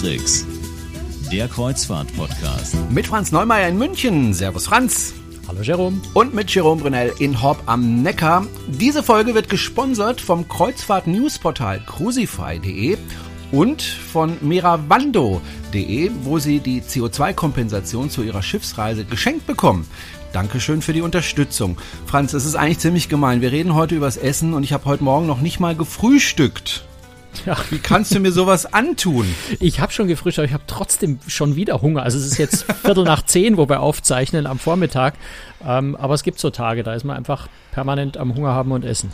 Tricks, der Kreuzfahrt-Podcast. Mit Franz Neumeier in München. Servus Franz. Hallo Jerome. Und mit Jerome Brunel in Horb am Neckar. Diese Folge wird gesponsert vom Kreuzfahrt-Newsportal crucify.de und von meravando.de, wo Sie die CO2-Kompensation zu Ihrer Schiffsreise geschenkt bekommen. Dankeschön für die Unterstützung. Franz, es ist eigentlich ziemlich gemein. Wir reden heute übers Essen und ich habe heute Morgen noch nicht mal gefrühstückt. Ja. Wie kannst du mir sowas antun? Ich habe schon gefrühstückt, aber ich habe trotzdem schon wieder Hunger. Also es ist jetzt Viertel nach zehn, wo wir aufzeichnen am Vormittag. Ähm, aber es gibt so Tage, da ist man einfach permanent am Hunger haben und essen.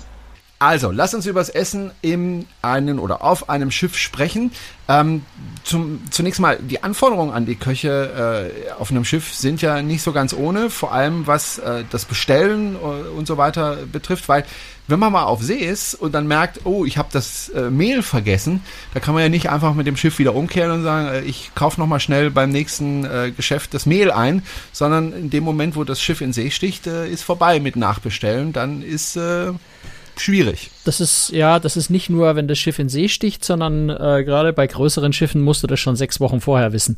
Also, lass uns über das Essen in einem oder auf einem Schiff sprechen. Ähm, zum, zunächst mal, die Anforderungen an die Köche äh, auf einem Schiff sind ja nicht so ganz ohne, vor allem was äh, das Bestellen äh, und so weiter betrifft, weil wenn man mal auf See ist und dann merkt, oh, ich habe das äh, Mehl vergessen, da kann man ja nicht einfach mit dem Schiff wieder umkehren und sagen, äh, ich kaufe nochmal schnell beim nächsten äh, Geschäft das Mehl ein, sondern in dem Moment, wo das Schiff in See sticht, ist vorbei mit Nachbestellen, dann ist schwierig. Das ist, ja, das ist nicht nur, wenn das Schiff in See sticht, sondern äh, gerade bei größeren Schiffen musst du das schon sechs Wochen vorher wissen,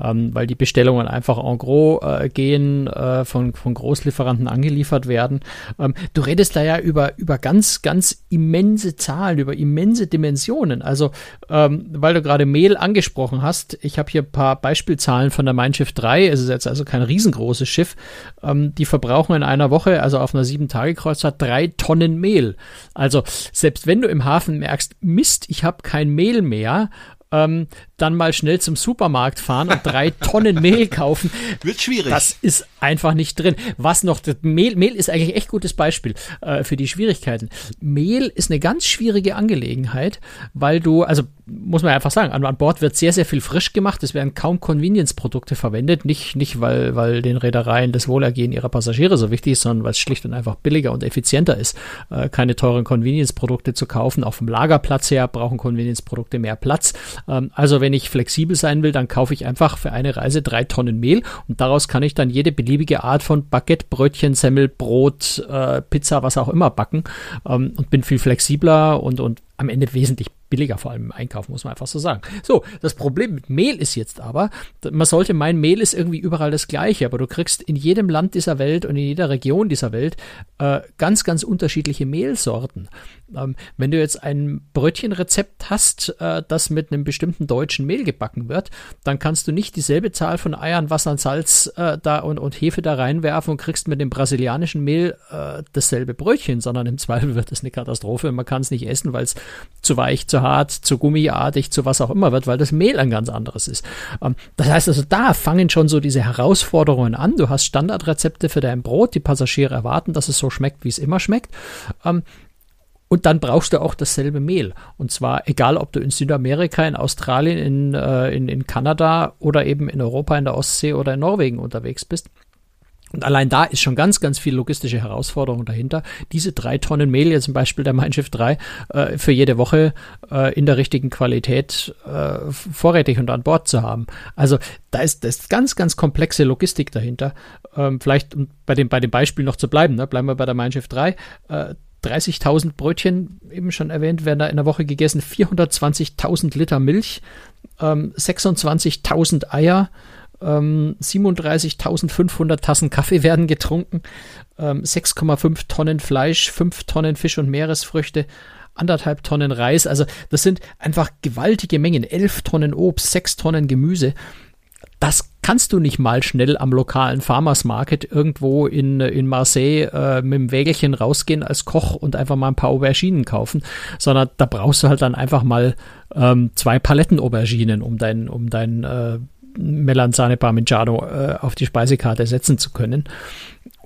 ähm, weil die Bestellungen einfach en gros äh, gehen, äh, von, von Großlieferanten angeliefert werden. Ähm, du redest da ja über, über ganz, ganz immense Zahlen, über immense Dimensionen. Also, ähm, weil du gerade Mehl angesprochen hast, ich habe hier ein paar Beispielzahlen von der Mein Schiff 3, es ist jetzt also kein riesengroßes Schiff, ähm, die verbrauchen in einer Woche, also auf einer sieben Tage Kreuzfahrt, drei Tonnen Mehl. Also selbst wenn du im Hafen merkst, Mist, ich habe kein Mehl mehr, ähm, dann mal schnell zum Supermarkt fahren und drei Tonnen Mehl kaufen. Wird schwierig. Das ist einfach nicht drin. Was noch, Mehl, Mehl ist eigentlich echt gutes Beispiel äh, für die Schwierigkeiten. Mehl ist eine ganz schwierige Angelegenheit, weil du, also muss man einfach sagen, an, an Bord wird sehr, sehr viel frisch gemacht. Es werden kaum Convenience-Produkte verwendet. Nicht, nicht weil, weil den Reedereien das Wohlergehen ihrer Passagiere so wichtig ist, sondern weil es schlicht und einfach billiger und effizienter ist, äh, keine teuren Convenience-Produkte zu kaufen. Auf dem Lagerplatz her brauchen Convenience-Produkte mehr Platz. Ähm, also wenn ich flexibel sein will, dann kaufe ich einfach für eine Reise drei Tonnen Mehl und daraus kann ich dann jede beliebige Art von Baguette, Brötchen, Semmel, Brot, äh, Pizza, was auch immer backen ähm, und bin viel flexibler und, und am Ende wesentlich billiger, vor allem im Einkauf, muss man einfach so sagen. So, das Problem mit Mehl ist jetzt aber, man sollte meinen, Mehl ist irgendwie überall das gleiche, aber du kriegst in jedem Land dieser Welt und in jeder Region dieser Welt äh, ganz, ganz unterschiedliche Mehlsorten. Ähm, wenn du jetzt ein Brötchenrezept hast, äh, das mit einem bestimmten deutschen Mehl gebacken wird, dann kannst du nicht dieselbe Zahl von Eiern, Wasser und Salz äh, da und, und Hefe da reinwerfen und kriegst mit dem brasilianischen Mehl äh, dasselbe Brötchen, sondern im Zweifel wird es eine Katastrophe. Man kann es nicht essen, weil es zu weich, zu hart, zu gummiartig, zu was auch immer wird, weil das Mehl ein ganz anderes ist. Ähm, das heißt also, da fangen schon so diese Herausforderungen an. Du hast Standardrezepte für dein Brot, die Passagiere erwarten, dass es so schmeckt, wie es immer schmeckt. Ähm, und dann brauchst du auch dasselbe Mehl. Und zwar egal, ob du in Südamerika, in Australien, in, äh, in, in Kanada oder eben in Europa, in der Ostsee oder in Norwegen unterwegs bist. Und allein da ist schon ganz, ganz viel logistische Herausforderung dahinter. Diese drei Tonnen Mehl, jetzt zum Beispiel der Mein Schiff 3, äh, für jede Woche äh, in der richtigen Qualität äh, vorrätig und an Bord zu haben. Also da ist, da ist ganz, ganz komplexe Logistik dahinter. Ähm, vielleicht um bei dem, bei dem Beispiel noch zu bleiben, ne? bleiben wir bei der Mein Schiff 3. 30.000 Brötchen, eben schon erwähnt, werden da in der Woche gegessen, 420.000 Liter Milch, ähm, 26.000 Eier, ähm, 37.500 Tassen Kaffee werden getrunken, ähm, 6,5 Tonnen Fleisch, 5 Tonnen Fisch und Meeresfrüchte, anderthalb Tonnen Reis. Also das sind einfach gewaltige Mengen. 11 Tonnen Obst, 6 Tonnen Gemüse. Das kannst du nicht mal schnell am lokalen Farmers Market irgendwo in, in Marseille äh, mit dem Wägelchen rausgehen als Koch und einfach mal ein paar Auberginen kaufen, sondern da brauchst du halt dann einfach mal ähm, zwei Paletten Auberginen, um dein, um dein äh, Melanzane Parmigiano äh, auf die Speisekarte setzen zu können.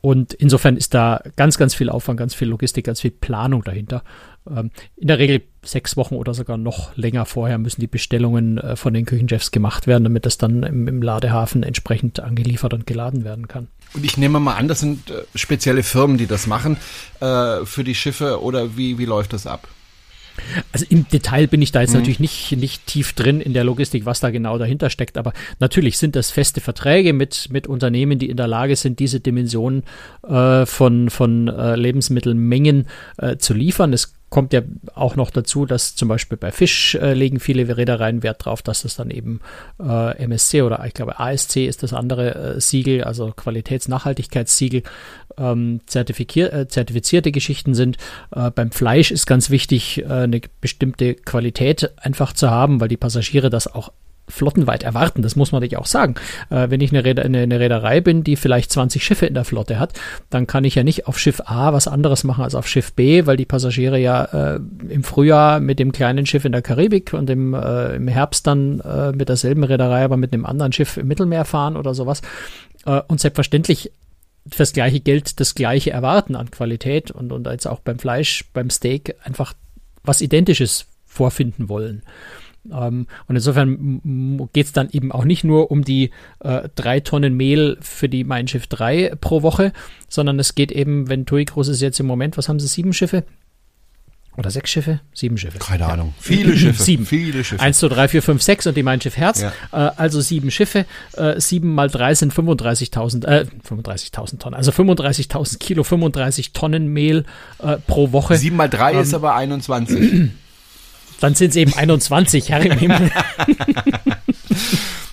Und insofern ist da ganz, ganz viel Aufwand, ganz viel Logistik, ganz viel Planung dahinter. Ähm, in der Regel sechs Wochen oder sogar noch länger vorher müssen die Bestellungen äh, von den Küchenchefs gemacht werden, damit das dann im, im, Ladehafen entsprechend angeliefert und geladen werden kann. Und ich nehme mal an, das sind äh, spezielle Firmen, die das machen äh, für die Schiffe oder wie, wie läuft das ab? Also im Detail bin ich da jetzt mhm. natürlich nicht, nicht tief drin in der Logistik, was da genau dahinter steckt, aber natürlich sind das feste Verträge mit, mit Unternehmen, die in der Lage sind, diese Dimensionen äh, von, von äh, Lebensmittelmengen äh, zu liefern. Es kommt ja auch noch dazu, dass zum Beispiel bei Fisch äh, legen viele Reedereien Wert drauf, dass das dann eben äh, MSC oder ich glaube ASC ist das andere äh, Siegel, also Qualitätsnachhaltigkeitssiegel, ähm, äh, zertifizierte Geschichten sind. Äh, beim Fleisch ist ganz wichtig, äh, eine bestimmte Qualität einfach zu haben, weil die Passagiere das auch flottenweit erwarten. Das muss man natürlich auch sagen. Äh, wenn ich eine, Reeder, eine, eine, Reederei bin, die vielleicht 20 Schiffe in der Flotte hat, dann kann ich ja nicht auf Schiff A was anderes machen als auf Schiff B, weil die Passagiere ja äh, im Frühjahr mit dem kleinen Schiff in der Karibik und im, äh, im Herbst dann äh, mit derselben Reederei, aber mit einem anderen Schiff im Mittelmeer fahren oder sowas. Äh, und selbstverständlich fürs gleiche Geld das gleiche erwarten an Qualität und, und jetzt auch beim Fleisch, beim Steak einfach was Identisches vorfinden wollen. Ähm, und insofern geht es dann eben auch nicht nur um die äh, drei Tonnen Mehl für die Mein Schiff 3 pro Woche, sondern es geht eben, wenn TUI Groß ist jetzt im Moment, was haben sie, sieben Schiffe? Oder sechs Schiffe? Sieben Schiffe. Keine Ahnung. Viele Schiffe. Sieben. Viele Schiffe. Eins, zwei, drei, vier, fünf, sechs und die Mein Schiff Herz. Ja. Äh, also sieben Schiffe. Äh, sieben mal drei sind 35.000, äh, 35.000 Tonnen. Also 35.000 Kilo, 35 Tonnen Mehl äh, pro Woche. Sieben mal drei ähm, ist aber 21. Dann sind es eben 21, Herr im Himmel.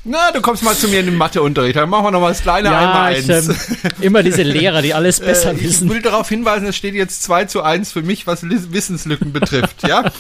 Na, du kommst mal zu mir in den Matheunterricht, dann machen wir noch mal das kleine ja, einmal eins. Ich, ähm, immer diese Lehrer, die alles besser äh, wissen. Ich will darauf hinweisen, es steht jetzt 2 zu 1 für mich, was Wissenslücken betrifft, ja?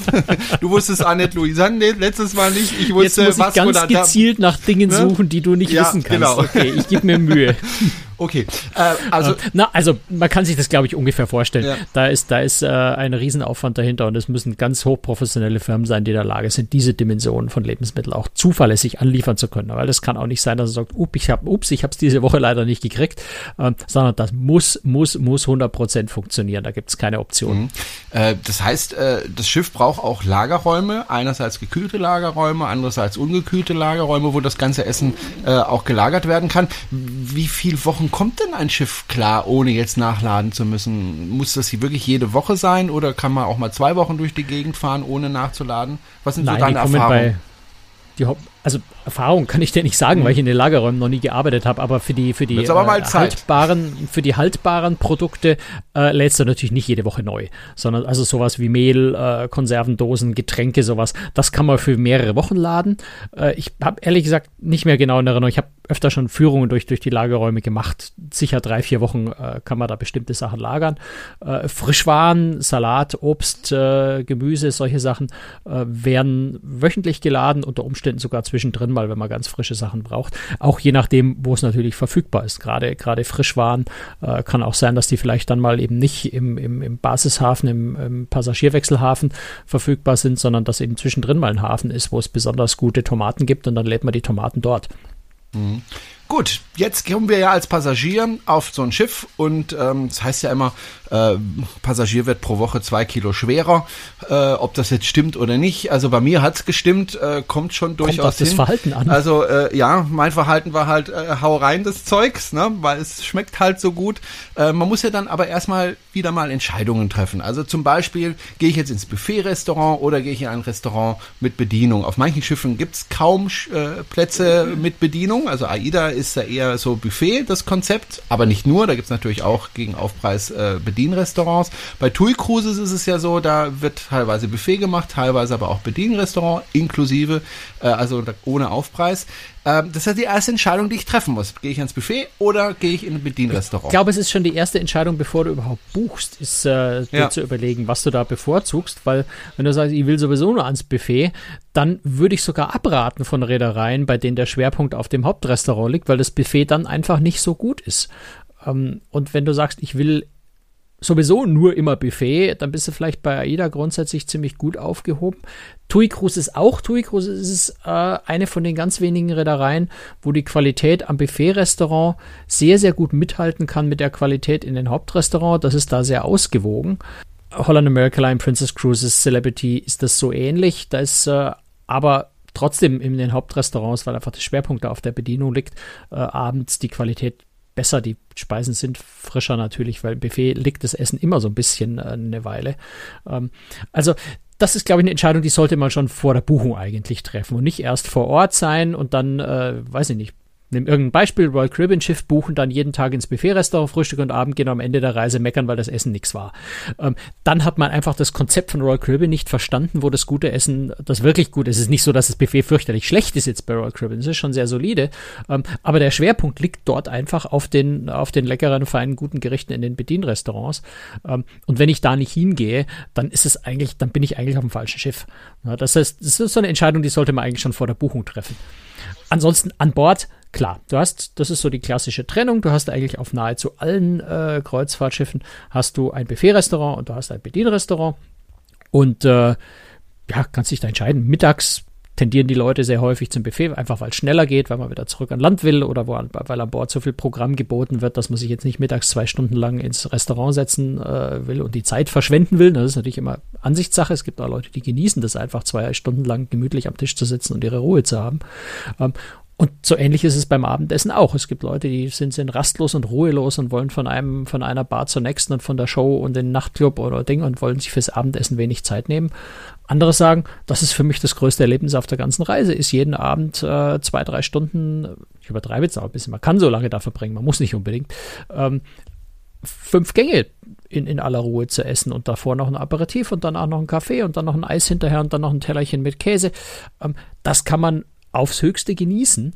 Du wusstest Annette Louisanne letztes Mal nicht, ich wusste, jetzt muss ich ganz gezielt nach Dingen ne? suchen, die du nicht ja, wissen kannst. Genau. Okay, ich gebe mir Mühe. Okay, äh, also. Äh, na, also man kann sich das, glaube ich, ungefähr vorstellen. Ja. Da ist, da ist äh, ein Riesenaufwand dahinter und es müssen ganz hochprofessionelle Firmen sein, die in der Lage sind, diese Dimensionen von Lebensmitteln auch zuverlässig anliefern zu können. Weil es kann auch nicht sein, dass er sagt, ups, ich habe ups, ich habe es diese Woche leider nicht gekriegt, äh, sondern das muss, muss, muss 100 Prozent funktionieren. Da gibt es keine Option. Mhm. Äh, das heißt, äh, das Schiff braucht auch Lagerräume, einerseits gekühlte Lagerräume, andererseits ungekühlte Lagerräume, wo das ganze Essen äh, auch gelagert werden kann. Wie viele Wochen kommt denn ein Schiff klar, ohne jetzt nachladen zu müssen? Muss das hier wirklich jede Woche sein oder kann man auch mal zwei Wochen durch die Gegend fahren, ohne nachzuladen? Was sind Nein, so deine Erfahrungen? die, also Erfahrung kann ich dir nicht sagen, mhm. weil ich in den Lagerräumen noch nie gearbeitet habe, aber für die für die äh, haltbaren für die haltbaren Produkte äh, lädst du natürlich nicht jede Woche neu, sondern also sowas wie Mehl, äh, Konservendosen, Getränke, sowas, das kann man für mehrere Wochen laden. Äh, ich habe ehrlich gesagt nicht mehr genau in Erinnerung. Ich habe öfter schon Führungen durch durch die Lagerräume gemacht. Sicher drei vier Wochen äh, kann man da bestimmte Sachen lagern. Äh, Frischwaren, Salat, Obst, Gemüse, solche Sachen werden wöchentlich geladen, unter Umständen sogar zwischendrin mal, wenn man ganz frische Sachen braucht. Auch je nachdem, wo es natürlich verfügbar ist. Gerade, gerade Frischwaren äh, kann auch sein, dass die vielleicht dann mal eben nicht im, im, im Basishafen, im, im Passagierwechselhafen verfügbar sind, sondern dass eben zwischendrin mal ein Hafen ist, wo es besonders gute Tomaten gibt und dann lädt man die Tomaten dort. Mhm. Gut, jetzt kommen wir ja als Passagier auf so ein Schiff und ähm, das heißt ja immer, äh, Passagier wird pro Woche zwei Kilo schwerer. Äh, ob das jetzt stimmt oder nicht, also bei mir hat's gestimmt, äh, kommt schon durchaus kommt auf hin. das Verhalten an. Also äh, ja, mein Verhalten war halt äh, hau rein des Zeugs, ne, weil es schmeckt halt so gut. Äh, man muss ja dann aber erstmal wieder mal Entscheidungen treffen. Also zum Beispiel gehe ich jetzt ins Buffet-Restaurant oder gehe ich in ein Restaurant mit Bedienung. Auf manchen Schiffen gibt's kaum äh, Plätze mit Bedienung. Also AIDA ist ja eher so Buffet, das Konzept, aber nicht nur. Da gibt's natürlich auch gegen Aufpreis äh. Bedienrestaurants. Bei TUI Cruises ist es ja so, da wird teilweise Buffet gemacht, teilweise aber auch Bedienrestaurant inklusive, äh, also ohne Aufpreis. Ähm, das ist ja die erste Entscheidung, die ich treffen muss. Gehe ich ans Buffet oder gehe ich in ein Bedienrestaurant? Ich glaube, es ist schon die erste Entscheidung, bevor du überhaupt buchst, ist äh, dir ja. zu überlegen, was du da bevorzugst, weil wenn du sagst, ich will sowieso nur ans Buffet, dann würde ich sogar abraten von Reedereien, bei denen der Schwerpunkt auf dem Hauptrestaurant liegt, weil das Buffet dann einfach nicht so gut ist. Ähm, und wenn du sagst, ich will sowieso nur immer Buffet, dann bist du vielleicht bei AIDA grundsätzlich ziemlich gut aufgehoben. TUI Cruise ist auch, TUI Cruise ist äh, eine von den ganz wenigen Reedereien, wo die Qualität am Buffet-Restaurant sehr, sehr gut mithalten kann mit der Qualität in den Hauptrestaurant. Das ist da sehr ausgewogen. Holland America Line, Princess Cruises, Celebrity ist das so ähnlich. Da ist äh, aber trotzdem in den Hauptrestaurants, weil einfach der Schwerpunkt da auf der Bedienung liegt, äh, abends die Qualität besser. Die Speisen sind frischer natürlich, weil im Buffet liegt das Essen immer so ein bisschen äh, eine Weile. Ähm, also das ist, glaube ich, eine Entscheidung, die sollte man schon vor der Buchung eigentlich treffen und nicht erst vor Ort sein und dann, äh, weiß ich nicht, Nimm irgendein Beispiel, Royal Caribbean Schiff buchen dann jeden Tag ins Buffet-Restaurant, Frühstück und Abend gehen am Ende der Reise meckern, weil das Essen nichts war. Ähm, dann hat man einfach das Konzept von Royal Caribbean nicht verstanden, wo das gute Essen, das wirklich gut ist. Es ist nicht so, dass das Buffet fürchterlich schlecht ist jetzt bei Royal Caribbean, es ist schon sehr solide, ähm, aber der Schwerpunkt liegt dort einfach auf den, auf den leckeren, feinen, guten Gerichten in den Bedienrestaurants. Ähm, und wenn ich da nicht hingehe, dann ist es eigentlich, dann bin ich eigentlich auf dem falschen Schiff. Ja, das, heißt, das ist so eine Entscheidung, die sollte man eigentlich schon vor der Buchung treffen. Ansonsten an Bord klar, du hast, das ist so die klassische Trennung. Du hast eigentlich auf nahezu allen äh, Kreuzfahrtschiffen hast du ein Buffet-Restaurant und du hast ein Bedienrestaurant. Und äh, ja, kannst dich da entscheiden. Mittags tendieren die Leute sehr häufig zum Buffet, einfach weil es schneller geht, weil man wieder zurück an Land will oder wo, weil an Bord so viel Programm geboten wird, dass man sich jetzt nicht mittags zwei Stunden lang ins Restaurant setzen äh, will und die Zeit verschwenden will. Das ist natürlich immer Ansichtssache. Es gibt auch Leute, die genießen das einfach, zwei Stunden lang gemütlich am Tisch zu sitzen und ihre Ruhe zu haben. Ähm, und so ähnlich ist es beim Abendessen auch. Es gibt Leute, die sind, sind rastlos und ruhelos und wollen von einem, von einer Bar zur nächsten und von der Show und den Nachtclub oder Ding und wollen sich fürs Abendessen wenig Zeit nehmen. Andere sagen, das ist für mich das größte Erlebnis auf der ganzen Reise, ist jeden Abend äh, zwei, drei Stunden, ich übertreibe jetzt auch ein bisschen, man kann so lange da verbringen, man muss nicht unbedingt, ähm, fünf Gänge in, in aller Ruhe zu essen und davor noch ein Aperitif und danach noch ein Kaffee und dann noch ein Eis hinterher und dann noch ein Tellerchen mit Käse. Ähm, das kann man aufs Höchste genießen.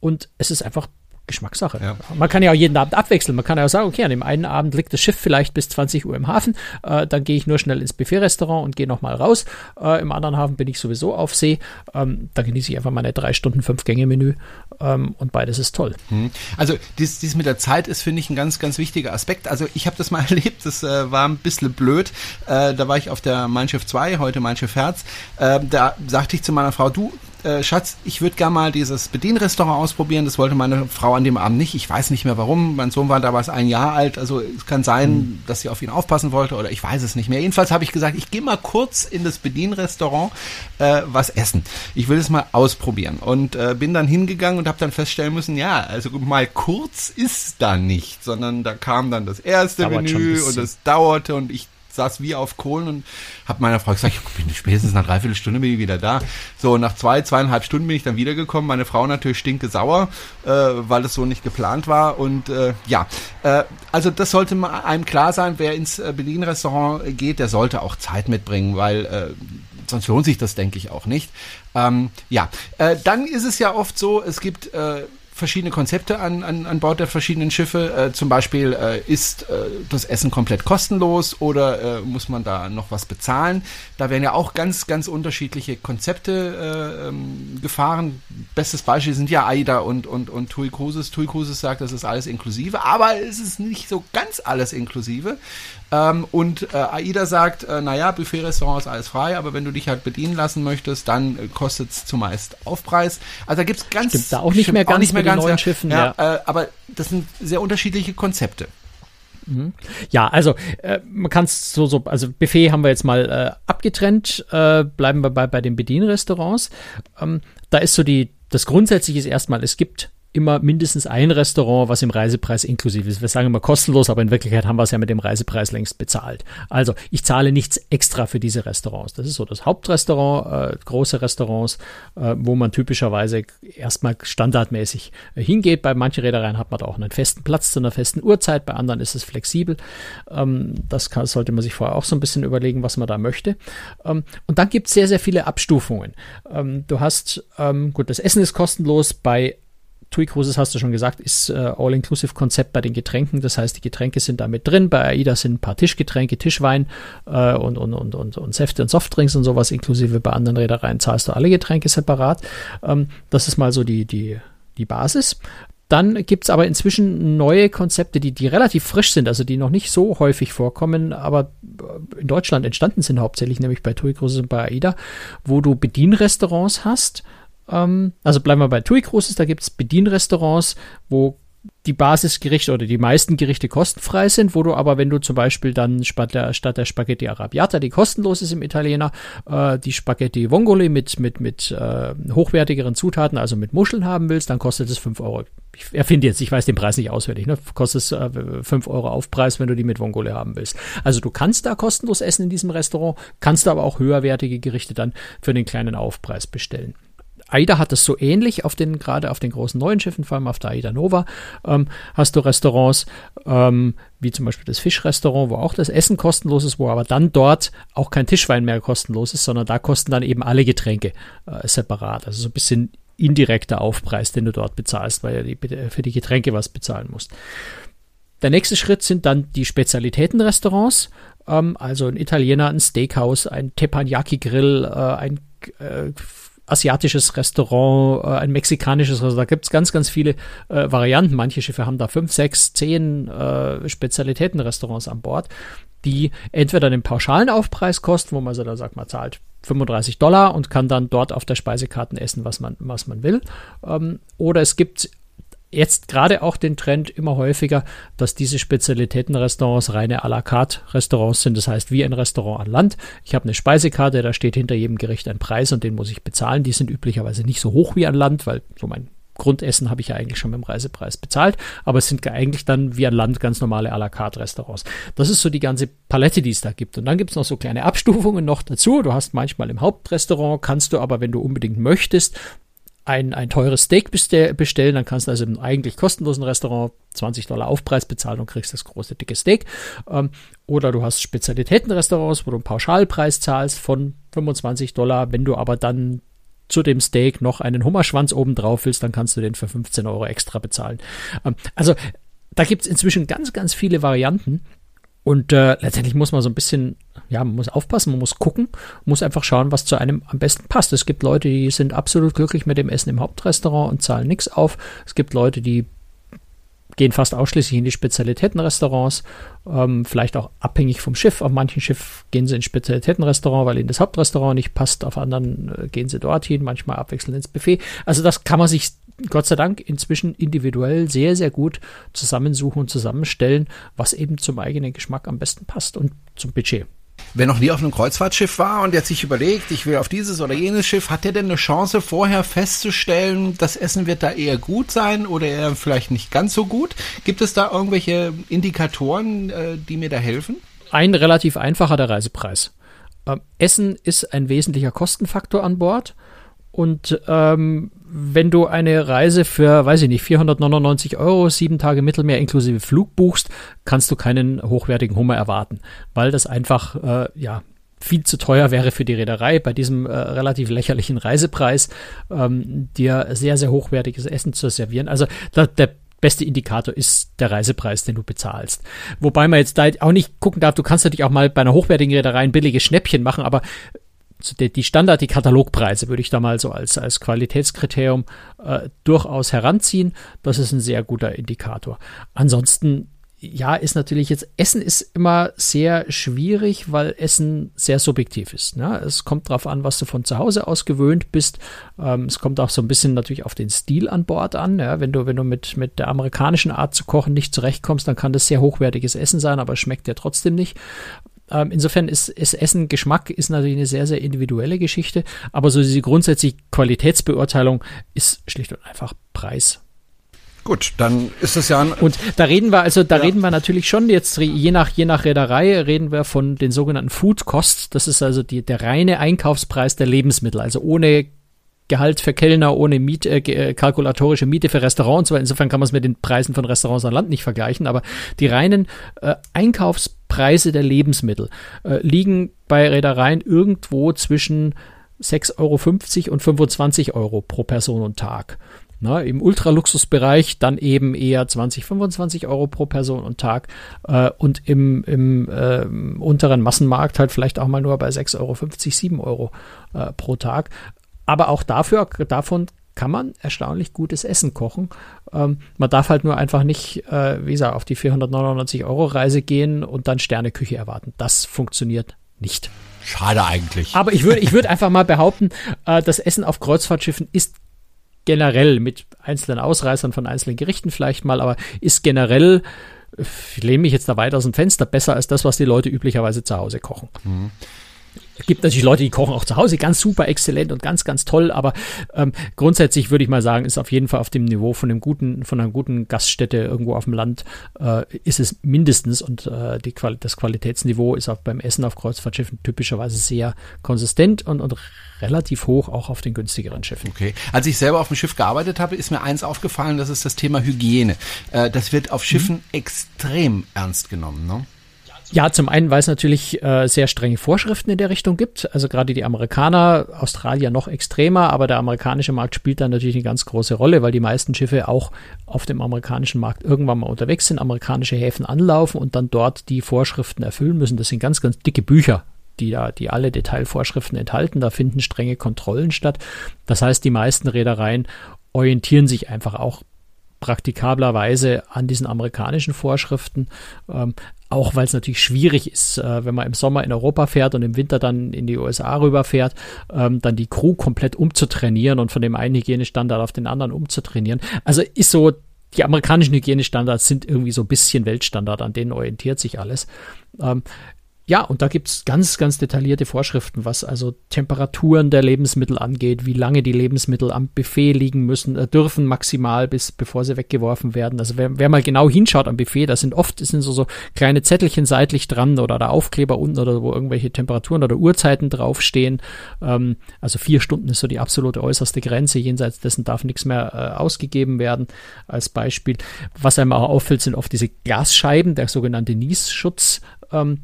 Und es ist einfach Geschmackssache. Ja. Man kann ja auch jeden Abend abwechseln. Man kann ja auch sagen, okay, an dem einen Abend liegt das Schiff vielleicht bis 20 Uhr im Hafen, äh, dann gehe ich nur schnell ins Buffet-Restaurant und gehe nochmal raus. Äh, Im anderen Hafen bin ich sowieso auf See. Ähm, da genieße ich einfach meine drei Stunden, fünf Gänge-Menü ähm, und beides ist toll. Hm. Also dies, dies mit der Zeit ist, finde ich, ein ganz, ganz wichtiger Aspekt. Also ich habe das mal erlebt, das äh, war ein bisschen blöd. Äh, da war ich auf der Mein Schiff 2, heute Mein Schiff Herz. Äh, da sagte ich zu meiner Frau, du, äh, Schatz, ich würde gerne mal dieses Bedienrestaurant ausprobieren. Das wollte meine Frau an dem Abend nicht. Ich weiß nicht mehr warum. Mein Sohn war damals ein Jahr alt. Also es kann sein, mhm. dass sie auf ihn aufpassen wollte oder ich weiß es nicht mehr. Jedenfalls habe ich gesagt, ich gehe mal kurz in das Bedienrestaurant äh, was essen. Ich will es mal ausprobieren. Und äh, bin dann hingegangen und habe dann feststellen müssen, ja, also mal kurz ist da nicht, sondern da kam dann das erste Dauert Menü und es dauerte und ich saß wie auf Kohlen und habe meiner Frau gesagt, ich bin spätestens nach dreiviertel Stunde bin ich wieder da. So, nach zwei, zweieinhalb Stunden bin ich dann wiedergekommen. Meine Frau natürlich stinke sauer, äh, weil es so nicht geplant war. Und äh, ja, äh, also das sollte einem klar sein, wer ins äh, Berlin-Restaurant geht, der sollte auch Zeit mitbringen, weil äh, sonst lohnt sich das, denke ich, auch nicht. Ähm, ja, äh, dann ist es ja oft so, es gibt äh, verschiedene Konzepte an, an, an Bord der verschiedenen Schiffe. Äh, zum Beispiel äh, ist äh, das Essen komplett kostenlos oder äh, muss man da noch was bezahlen? Da werden ja auch ganz, ganz unterschiedliche Konzepte äh, ähm, gefahren. Bestes Beispiel sind ja AIDA und, und, und TUI Cruises. TUI Cruises sagt, das ist alles inklusive, aber es ist nicht so ganz alles inklusive. Ähm, und äh, AIDA sagt, äh, naja, Buffet-Restaurant ist alles frei, aber wenn du dich halt bedienen lassen möchtest, dann äh, kostet es zumeist Aufpreis. Also da gibt es ganz... Stimmt, da auch nicht mehr ganz nicht mehr ganz, neuen Schiffen. Ja, ja. Äh, aber das sind sehr unterschiedliche Konzepte. Mhm. Ja, also äh, man kann es so, so, also Buffet haben wir jetzt mal äh, abgetrennt, äh, bleiben wir bei, bei den Bedienrestaurants. Ähm, da ist so die, das Grundsätzliche ist erstmal, es gibt immer mindestens ein Restaurant, was im Reisepreis inklusiv ist. Wir sagen immer kostenlos, aber in Wirklichkeit haben wir es ja mit dem Reisepreis längst bezahlt. Also ich zahle nichts extra für diese Restaurants. Das ist so das Hauptrestaurant, äh, große Restaurants, äh, wo man typischerweise erstmal standardmäßig äh, hingeht. Bei manchen Reedereien hat man da auch einen festen Platz zu einer festen Uhrzeit, bei anderen ist es flexibel. Ähm, das kann, sollte man sich vorher auch so ein bisschen überlegen, was man da möchte. Ähm, und dann gibt es sehr, sehr viele Abstufungen. Ähm, du hast, ähm, gut, das Essen ist kostenlos bei TUI Cruises, hast du schon gesagt, ist äh, All-Inclusive-Konzept bei den Getränken. Das heißt, die Getränke sind da mit drin. Bei AIDA sind ein paar Tischgetränke, Tischwein äh, und, und, und, und, und Säfte und Softdrinks und sowas inklusive. Bei anderen Reedereien zahlst du alle Getränke separat. Ähm, das ist mal so die, die, die Basis. Dann gibt es aber inzwischen neue Konzepte, die, die relativ frisch sind, also die noch nicht so häufig vorkommen, aber äh, in Deutschland entstanden sind hauptsächlich, nämlich bei TUI Cruises und bei AIDA, wo du Bedienrestaurants hast ähm, also bleiben wir bei TUI Cruises, da gibt es Bedienrestaurants, wo die Basisgerichte oder die meisten Gerichte kostenfrei sind, wo du aber, wenn du zum Beispiel dann statt der, Spaghetti Arabiata, die kostenlos ist im Italiener, äh, die Spaghetti Vongole mit, mit, mit äh, hochwertigeren Zutaten, also mit Muscheln haben willst, dann kostet es 5 Euro. Ich erfinde jetzt, ich weiß den Preis nicht auswendig, ne? kostet es äh, 5 Euro Aufpreis, wenn du die mit Vongole haben willst. Also du kannst da kostenlos essen in diesem Restaurant, kannst aber auch höherwertige Gerichte dann für den kleinen Aufpreis bestellen AIDA hat es so ähnlich auf den, gerade auf den großen neuen Schiffen, vor allem auf der AIDA Nova, ähm, hast du Restaurants, ähm, wie zum Beispiel das Fischrestaurant, wo auch das Essen kostenlos ist, wo aber dann dort auch kein Tischwein mehr kostenlos ist, sondern da kosten dann eben alle Getränke äh, separat. Also so ein bisschen indirekter Aufpreis, den du dort bezahlst, weil du für die Getränke was bezahlen musst. Der nächste Schritt sind dann die Spezialitätenrestaurants, ähm, also ein Italiener, ein Steakhouse, ein Teppanyaki-Grill, äh, ein äh, asiatisches Restaurant, äh, ein mexikanisches Restaurant. Da gibt's ganz, ganz viele äh, Varianten. Manche Schiffe haben da fünf, sechs, zehn äh, Spezialitätenrestaurants an Bord, die entweder den pauschalen Aufpreis kosten, wo man so dann sagt, man zahlt 35 Dollar und kann dann dort auf der Speisekarte essen, was man, was man will. Ähm, oder es gibt jetzt gerade auch den Trend immer häufiger, dass diese Spezialitätenrestaurants reine à la carte Restaurants sind. Das heißt, wie ein Restaurant an Land. Ich habe eine Speisekarte, da steht hinter jedem Gericht ein Preis und den muss ich bezahlen. Die sind üblicherweise nicht so hoch wie an Land, weil so mein Grundessen habe ich ja eigentlich schon mit dem Reisepreis bezahlt, aber es sind eigentlich dann wie an Land ganz normale à la carte Restaurants. Das ist so die ganze Palette, die es da gibt. Und dann gibt es noch so kleine Abstufungen noch dazu. Du hast manchmal im Hauptrestaurant, kannst du aber, wenn du unbedingt möchtest, ein, ein teures Steak bestellen, dann kannst du also im eigentlich kostenlosen Restaurant 20 Dollar Aufpreis bezahlen und kriegst das große dicke Steak. Ähm, oder du hast Spezialitätenrestaurants, wo du einen Pauschalpreis zahlst von 25 Dollar. Wenn du aber dann zu dem Steak noch einen Hummerschwanz oben drauf willst, dann kannst du den für 15 Euro extra bezahlen. Ähm, also da gibt es inzwischen ganz, ganz viele Varianten. Und äh, letztendlich muss man so ein bisschen, ja, man muss aufpassen, man muss gucken, muss einfach schauen, was zu einem am besten passt. Es gibt Leute, die sind absolut glücklich mit dem Essen im Hauptrestaurant und zahlen nichts auf. Es gibt Leute, die gehen fast ausschließlich in die Spezialitätenrestaurants, ähm, vielleicht auch abhängig vom Schiff. Auf manchen Schiff gehen sie ins Spezialitätenrestaurant, weil ihnen das Hauptrestaurant nicht passt. Auf anderen äh, gehen sie dorthin, manchmal abwechselnd ins Buffet. Also das kann man sich Gott sei Dank inzwischen individuell sehr, sehr gut zusammensuchen und zusammenstellen, was eben zum eigenen Geschmack am besten passt und zum Budget. Wer noch nie auf einem Kreuzfahrtschiff war und jetzt sich überlegt, ich will auf dieses oder jenes Schiff, hat der denn eine Chance vorher festzustellen, das Essen wird da eher gut sein oder eher vielleicht nicht ganz so gut? Gibt es da irgendwelche Indikatoren, äh, die mir da helfen? Ein relativ einfacher der Reisepreis. Ähm, Essen ist ein wesentlicher Kostenfaktor an Bord und ähm, wenn du eine Reise für, weiß ich nicht, 499 Euro, sieben Tage Mittelmeer inklusive Flug buchst, kannst du keinen hochwertigen Hummer erwarten, weil das einfach, äh, ja, viel zu teuer wäre für die Reederei, bei diesem äh, relativ lächerlichen Reisepreis ähm, dir sehr, sehr hochwertiges Essen zu servieren. Also da, der beste Indikator ist der Reisepreis, den du bezahlst. Wobei man jetzt da auch nicht gucken darf, du kannst natürlich auch mal bei einer hochwertigen Reederei ein billiges Schnäppchen machen, aber die Standard, die Katalogpreise würde ich da mal so als, als Qualitätskriterium äh, durchaus heranziehen. Das ist ein sehr guter Indikator. Ansonsten, ja, ist natürlich jetzt, Essen ist immer sehr schwierig, weil Essen sehr subjektiv ist. Ne? Es kommt darauf an, was du von zu Hause aus gewöhnt bist. Ähm, es kommt auch so ein bisschen natürlich auf den Stil an Bord an. Ja? Wenn du, wenn du mit, mit der amerikanischen Art zu kochen nicht zurechtkommst, dann kann das sehr hochwertiges Essen sein, aber es schmeckt dir trotzdem nicht. Ähm, insofern ist, ist Essen Geschmack ist natürlich eine sehr, sehr individuelle Geschichte, aber so diese grundsätzliche Qualitätsbeurteilung ist schlicht und einfach Preis. Gut, dann ist es ja ein Und da reden wir also, da ja. reden wir natürlich schon jetzt je nach je nach Reederei reden wir von den sogenannten Food Costs. Das ist also die, der reine Einkaufspreis der Lebensmittel, also ohne Gehalt für Kellner, ohne Miet, äh, äh kalkulatorische Miete für Restaurants. Weil insofern kann man es mit den Preisen von Restaurants an Land nicht vergleichen. Aber die reinen äh, Einkaufspreise der Lebensmittel äh, liegen bei Reedereien irgendwo zwischen 6,50 Euro und 25 Euro pro Person und Tag. Na, Im Ultraluxusbereich dann eben eher 20, 25 Euro pro Person und Tag äh, und im, im äh, unteren Massenmarkt halt vielleicht auch mal nur bei 6,50 Euro, 7 Euro äh, pro Tag. Aber auch dafür, davon kann man erstaunlich gutes Essen kochen. Ähm, man darf halt nur einfach nicht, äh, wie gesagt, auf die 499 Euro Reise gehen und dann Sterneküche erwarten. Das funktioniert nicht. Schade eigentlich. Aber ich würde ich würde einfach mal behaupten, äh, das Essen auf Kreuzfahrtschiffen ist generell mit einzelnen Ausreißern von einzelnen Gerichten vielleicht mal, aber ist generell, ich lehne mich jetzt da weit aus dem Fenster, besser als das, was die Leute üblicherweise zu Hause kochen. Mhm. Es gibt natürlich Leute, die kochen auch zu Hause ganz super exzellent und ganz, ganz toll, aber ähm, grundsätzlich würde ich mal sagen, ist auf jeden Fall auf dem Niveau von einem guten, von einer guten Gaststätte irgendwo auf dem Land, äh, ist es mindestens und äh, die Quali das Qualitätsniveau ist auch beim Essen auf Kreuzfahrtschiffen typischerweise sehr konsistent und, und relativ hoch, auch auf den günstigeren Schiffen. Okay. Als ich selber auf dem Schiff gearbeitet habe, ist mir eins aufgefallen, das ist das Thema Hygiene. Äh, das wird auf Schiffen mhm. extrem ernst genommen, ne? Ja, zum einen, weil es natürlich äh, sehr strenge Vorschriften in der Richtung gibt. Also gerade die Amerikaner, Australier noch extremer, aber der amerikanische Markt spielt da natürlich eine ganz große Rolle, weil die meisten Schiffe auch auf dem amerikanischen Markt irgendwann mal unterwegs sind, amerikanische Häfen anlaufen und dann dort die Vorschriften erfüllen müssen. Das sind ganz, ganz dicke Bücher, die da, die alle Detailvorschriften enthalten. Da finden strenge Kontrollen statt. Das heißt, die meisten Reedereien orientieren sich einfach auch praktikablerweise an diesen amerikanischen Vorschriften. Ähm, auch weil es natürlich schwierig ist, äh, wenn man im Sommer in Europa fährt und im Winter dann in die USA rüberfährt, ähm, dann die Crew komplett umzutrainieren und von dem einen Hygienestandard auf den anderen umzutrainieren. Also ist so, die amerikanischen Hygienestandards sind irgendwie so ein bisschen Weltstandard, an denen orientiert sich alles. Ähm, ja, und da gibt's ganz, ganz detaillierte Vorschriften, was also Temperaturen der Lebensmittel angeht, wie lange die Lebensmittel am Buffet liegen müssen, äh, dürfen maximal, bis bevor sie weggeworfen werden. Also wer, wer mal genau hinschaut am Buffet, da sind oft sind so, so kleine Zettelchen seitlich dran oder da Aufkleber unten oder wo irgendwelche Temperaturen oder Uhrzeiten draufstehen. Ähm, also vier Stunden ist so die absolute äußerste Grenze. Jenseits dessen darf nichts mehr äh, ausgegeben werden. Als Beispiel. Was einem auch auffällt, sind oft diese Glasscheiben, der sogenannte Niesschutz. Ähm,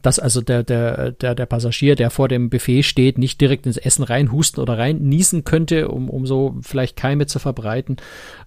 dass also der, der, der, der Passagier, der vor dem Buffet steht, nicht direkt ins Essen reinhusten oder rein niesen könnte, um, um so vielleicht Keime zu verbreiten.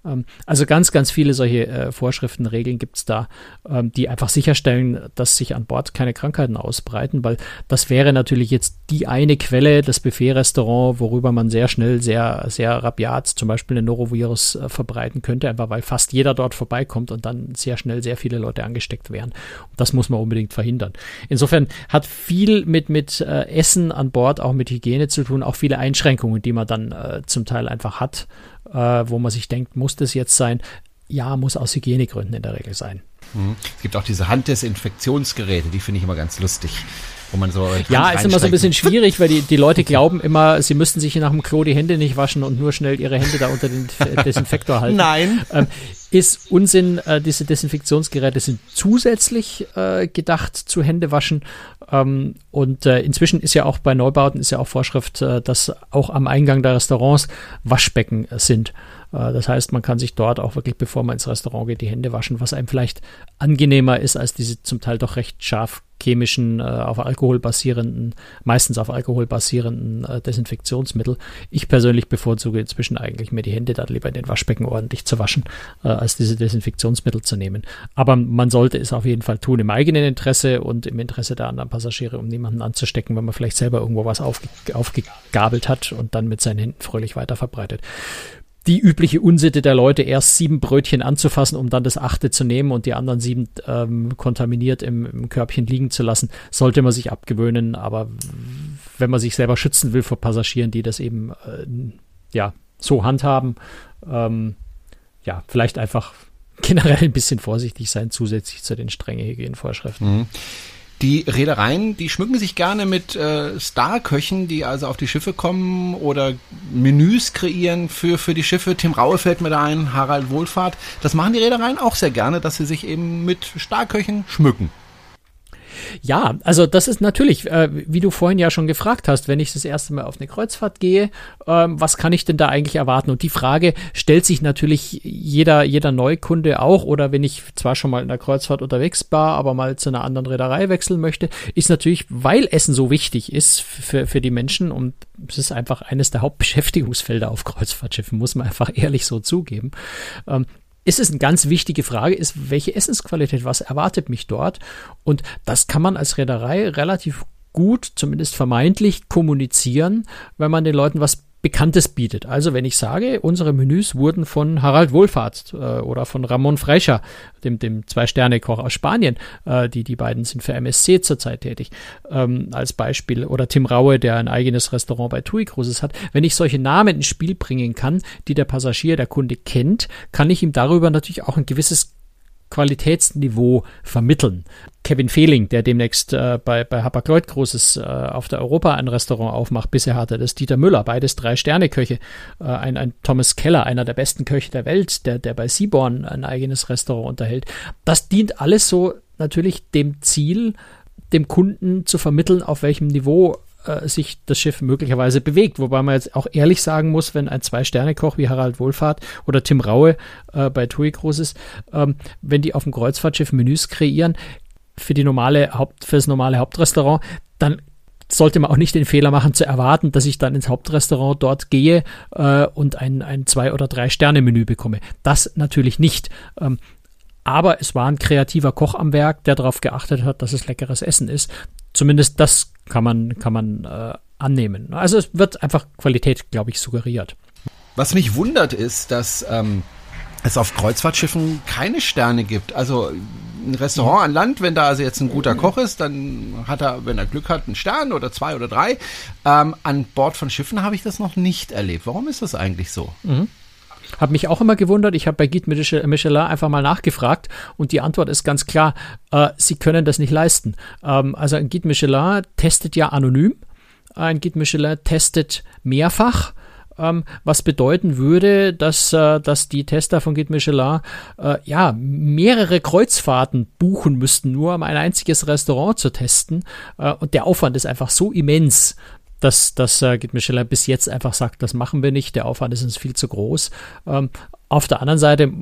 Ähm, also ganz, ganz viele solche äh, Vorschriften, Regeln gibt's da, ähm, die einfach sicherstellen, dass sich an Bord keine Krankheiten ausbreiten, weil das wäre natürlich jetzt die eine Quelle, das Buffet-Restaurant, worüber man sehr schnell, sehr, sehr rabiat zum Beispiel ein Norovirus äh, verbreiten könnte, einfach weil fast jeder dort vorbeikommt und dann sehr schnell sehr viele Leute angesteckt wären. Und das muss man unbedingt verhindern. Insofern hat viel mit, mit äh, Essen an Bord, auch mit Hygiene zu tun, auch viele Einschränkungen, die man dann äh, zum Teil einfach hat, äh, wo man sich denkt, muss das jetzt sein? Ja, muss aus Hygienegründen in der Regel sein. Mhm. Es gibt auch diese Handdesinfektionsgeräte, die finde ich immer ganz lustig wo man so. Ja, ist immer so ein bisschen schwierig, weil die, die Leute glauben immer, sie müssten sich nach dem Klo die Hände nicht waschen und nur schnell ihre Hände da unter den Desinfektor halten. Nein. Ähm, ist Unsinn, äh, diese Desinfektionsgeräte sind zusätzlich äh, gedacht zu Händewaschen. Ähm, und äh, inzwischen ist ja auch bei Neubauten ist ja auch Vorschrift, äh, dass auch am Eingang der Restaurants Waschbecken sind. Äh, das heißt, man kann sich dort auch wirklich, bevor man ins Restaurant geht, die Hände waschen, was einem vielleicht angenehmer ist als diese zum Teil doch recht scharf chemischen, äh, auf Alkohol basierenden, meistens auf Alkohol basierenden äh, Desinfektionsmittel. Ich persönlich bevorzuge inzwischen eigentlich mir die Hände da lieber in den Waschbecken ordentlich zu waschen, als diese Desinfektionsmittel zu nehmen. Aber man sollte es auf jeden Fall tun im eigenen Interesse und im Interesse der anderen Passagiere, um niemanden anzustecken, wenn man vielleicht selber irgendwo was aufge aufgegabelt hat und dann mit seinen Händen fröhlich weiter verbreitet die übliche Unsitte der Leute, erst sieben Brötchen anzufassen, um dann das achte zu nehmen und die anderen sieben ähm, kontaminiert im, im Körbchen liegen zu lassen, sollte man sich abgewöhnen. Aber wenn man sich selber schützen will vor Passagieren, die das eben äh, ja so handhaben, ähm, ja, vielleicht einfach generell ein bisschen vorsichtig sein, zusätzlich zu den strengen Hygienevorschriften. Mhm. Die Reedereien, die schmücken sich gerne mit äh, Starköchen, die also auf die Schiffe kommen oder Menüs kreieren für, für die Schiffe. Tim Raue fällt mir da ein, Harald Wohlfahrt. Das machen die Reedereien auch sehr gerne, dass sie sich eben mit Starköchen schmücken. Ja, also das ist natürlich, äh, wie du vorhin ja schon gefragt hast, wenn ich das erste Mal auf eine Kreuzfahrt gehe, ähm, was kann ich denn da eigentlich erwarten? Und die Frage stellt sich natürlich jeder, jeder Neukunde auch, oder wenn ich zwar schon mal in der Kreuzfahrt unterwegs war, aber mal zu einer anderen Reederei wechseln möchte, ist natürlich, weil Essen so wichtig ist für, für die Menschen und es ist einfach eines der Hauptbeschäftigungsfelder auf Kreuzfahrtschiffen, muss man einfach ehrlich so zugeben. Ähm, ist es eine ganz wichtige Frage, ist, welche Essensqualität, was erwartet mich dort? Und das kann man als Reederei relativ gut, zumindest vermeintlich, kommunizieren, wenn man den Leuten was Bekanntes bietet. Also wenn ich sage, unsere Menüs wurden von Harald Wohlfahrt äh, oder von Ramon Freixa, dem, dem Zwei-Sterne-Koch aus Spanien, äh, die, die beiden sind für MSC zurzeit tätig, ähm, als Beispiel, oder Tim Raue, der ein eigenes Restaurant bei TUI Cruises hat. Wenn ich solche Namen ins Spiel bringen kann, die der Passagier, der Kunde kennt, kann ich ihm darüber natürlich auch ein gewisses Qualitätsniveau vermitteln. Kevin Fehling, der demnächst äh, bei, bei Hapag-Lloyd Großes äh, auf der Europa ein Restaurant aufmacht. Bisher hatte das Dieter Müller, beides Drei-Sterne-Köche. Äh, ein, ein Thomas Keller, einer der besten Köche der Welt, der, der bei Seaborn ein eigenes Restaurant unterhält. Das dient alles so natürlich dem Ziel, dem Kunden zu vermitteln, auf welchem Niveau äh, sich das Schiff möglicherweise bewegt. Wobei man jetzt auch ehrlich sagen muss, wenn ein Zwei-Sterne-Koch wie Harald Wohlfahrt oder Tim Raue äh, bei TUI Großes, ähm, wenn die auf dem Kreuzfahrtschiff Menüs kreieren, für die normale Haupt, für das normale Hauptrestaurant, dann sollte man auch nicht den Fehler machen zu erwarten, dass ich dann ins Hauptrestaurant dort gehe äh, und ein, ein zwei oder drei Sterne Menü bekomme. Das natürlich nicht. Ähm, aber es war ein kreativer Koch am Werk, der darauf geachtet hat, dass es leckeres Essen ist. Zumindest das kann man, kann man äh, annehmen. Also es wird einfach Qualität, glaube ich, suggeriert. Was mich wundert ist, dass ähm, es auf Kreuzfahrtschiffen keine Sterne gibt. Also ein Restaurant an Land, wenn da also jetzt ein guter Koch ist, dann hat er, wenn er Glück hat, einen Stern oder zwei oder drei. Ähm, an Bord von Schiffen habe ich das noch nicht erlebt. Warum ist das eigentlich so? Mhm. Hab mich auch immer gewundert. Ich habe bei Guide Michelin einfach mal nachgefragt und die Antwort ist ganz klar, äh, sie können das nicht leisten. Ähm, also ein Guide Michelin testet ja anonym. Ein Guide Michelin testet mehrfach. Ähm, was bedeuten würde, dass, äh, dass die Tester von Guide Michelin äh, ja mehrere Kreuzfahrten buchen müssten, nur um ein einziges Restaurant zu testen. Äh, und der Aufwand ist einfach so immens, dass, dass äh, Git Michelin bis jetzt einfach sagt, das machen wir nicht, der Aufwand ist uns viel zu groß. Ähm, auf der anderen Seite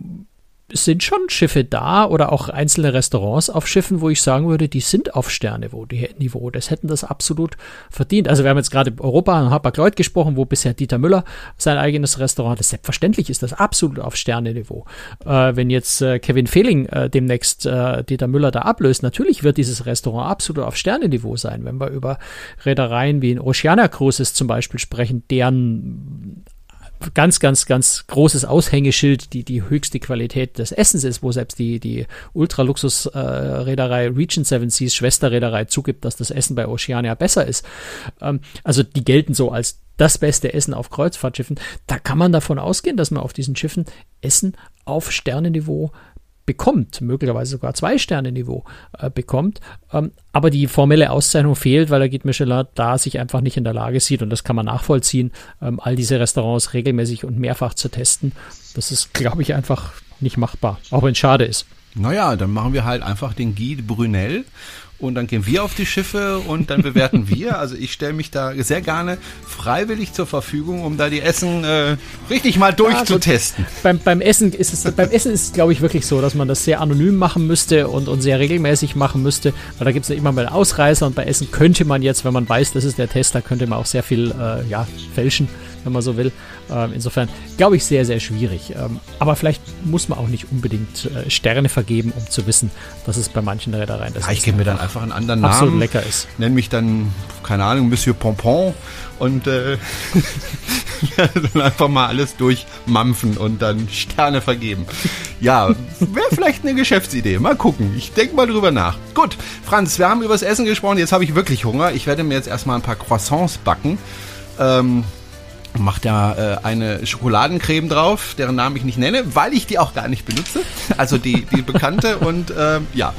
sind schon Schiffe da oder auch einzelne Restaurants auf Schiffen, wo ich sagen würde, die sind auf Sternniveau, die Niveau. Das hätten das absolut verdient. Also wir haben jetzt gerade Europa und Hapag-Lloyd gesprochen, wo bisher Dieter Müller sein eigenes Restaurant hat. Selbstverständlich ist das absolut auf Sterneniveau. Äh, wenn jetzt äh, Kevin Fehling äh, demnächst äh, Dieter Müller da ablöst, natürlich wird dieses Restaurant absolut auf Sterneniveau sein. Wenn wir über Reedereien wie in Oceana Cruises zum Beispiel sprechen, deren ganz, ganz, ganz großes Aushängeschild, die die höchste Qualität des Essens ist, wo selbst die, die Ultraluxus-Reederei äh, Region Seven Seas Schwesterreederei zugibt, dass das Essen bei Oceania besser ist. Ähm, also die gelten so als das beste Essen auf Kreuzfahrtschiffen. Da kann man davon ausgehen, dass man auf diesen Schiffen Essen auf Sternenniveau bekommt, möglicherweise sogar zwei Sterne Niveau äh, bekommt, ähm, aber die formelle Auszeichnung fehlt, weil er geht Michelin da sich einfach nicht in der Lage sieht und das kann man nachvollziehen, ähm, all diese Restaurants regelmäßig und mehrfach zu testen. Das ist, glaube ich, einfach nicht machbar, auch wenn es schade ist. Naja, dann machen wir halt einfach den Guy Brunel und dann gehen wir auf die Schiffe und dann bewerten wir. Also ich stelle mich da sehr gerne freiwillig zur Verfügung, um da die Essen äh, richtig mal durchzutesten. Ja, beim, beim Essen ist es, beim Essen ist es, glaube ich, wirklich so, dass man das sehr anonym machen müsste und, und sehr regelmäßig machen müsste, weil da gibt es ja immer mal Ausreißer und bei Essen könnte man jetzt, wenn man weiß, das ist der Tester, könnte man auch sehr viel äh, ja, fälschen wenn man so will. Ähm, insofern glaube ich sehr, sehr schwierig. Ähm, aber vielleicht muss man auch nicht unbedingt äh, Sterne vergeben, um zu wissen, dass es bei manchen Reedereien das ja, Ich gebe mir dann einfach einen anderen Namen. Absolut lecker ist. Nenne mich dann, keine Ahnung, Monsieur Pompon und äh, dann einfach mal alles durchmampfen und dann Sterne vergeben. Ja, wäre vielleicht eine Geschäftsidee. Mal gucken. Ich denke mal drüber nach. Gut, Franz, wir haben über das Essen gesprochen. Jetzt habe ich wirklich Hunger. Ich werde mir jetzt erstmal ein paar Croissants backen. Ähm, macht da äh, eine Schokoladencreme drauf, deren Namen ich nicht nenne, weil ich die auch gar nicht benutze. Also die, die bekannte und äh, ja.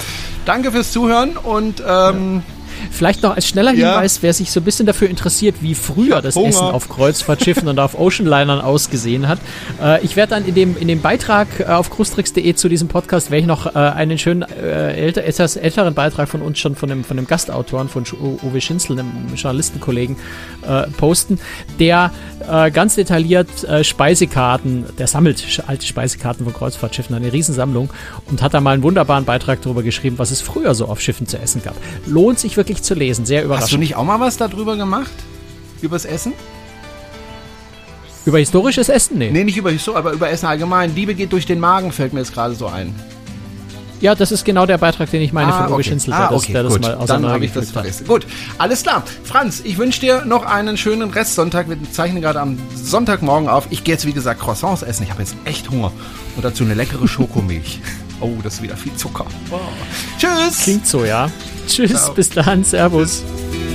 Danke fürs Zuhören und ähm, Vielleicht noch als schneller Hinweis, ja. wer sich so ein bisschen dafür interessiert, wie früher das Hunger. Essen auf Kreuzfahrtschiffen und auf Oceanlinern ausgesehen hat. Äh, ich werde dann in dem, in dem Beitrag äh, auf krustrix.de zu diesem Podcast, werde ich noch äh, einen schönen äh, älter, etwas älteren Beitrag von uns schon von dem, von dem Gastautoren, von Uwe Schinzel, einem Journalistenkollegen, äh, posten, der äh, ganz detailliert Speisekarten, der sammelt alte Speisekarten von Kreuzfahrtschiffen, eine Riesensammlung und hat da mal einen wunderbaren Beitrag darüber geschrieben, was es früher so auf Schiffen zu essen gab. Lohnt sich wirklich zu lesen. Sehr überraschend. Hast du nicht auch mal was darüber gemacht? Übers Essen? Über historisches Essen? Nee. Nee, nicht über Historie, aber über Essen allgemein. Liebe geht durch den Magen, fällt mir jetzt gerade so ein. Ja, das ist genau der Beitrag, den ich meine ah, von Uwe okay. Schinzel, ah, okay, das, gut. Dann habe ich das vergessen. Gut, alles klar. Franz, ich wünsche dir noch einen schönen Restsonntag. Wir zeichnen gerade am Sonntagmorgen auf. Ich gehe jetzt, wie gesagt, Croissants essen. Ich habe jetzt echt Hunger. Und dazu eine leckere Schokomilch. oh, das ist wieder viel Zucker. Oh. Tschüss. Klingt so, ja. Tschüss, Ciao. bis dann, Servus. Tschüss.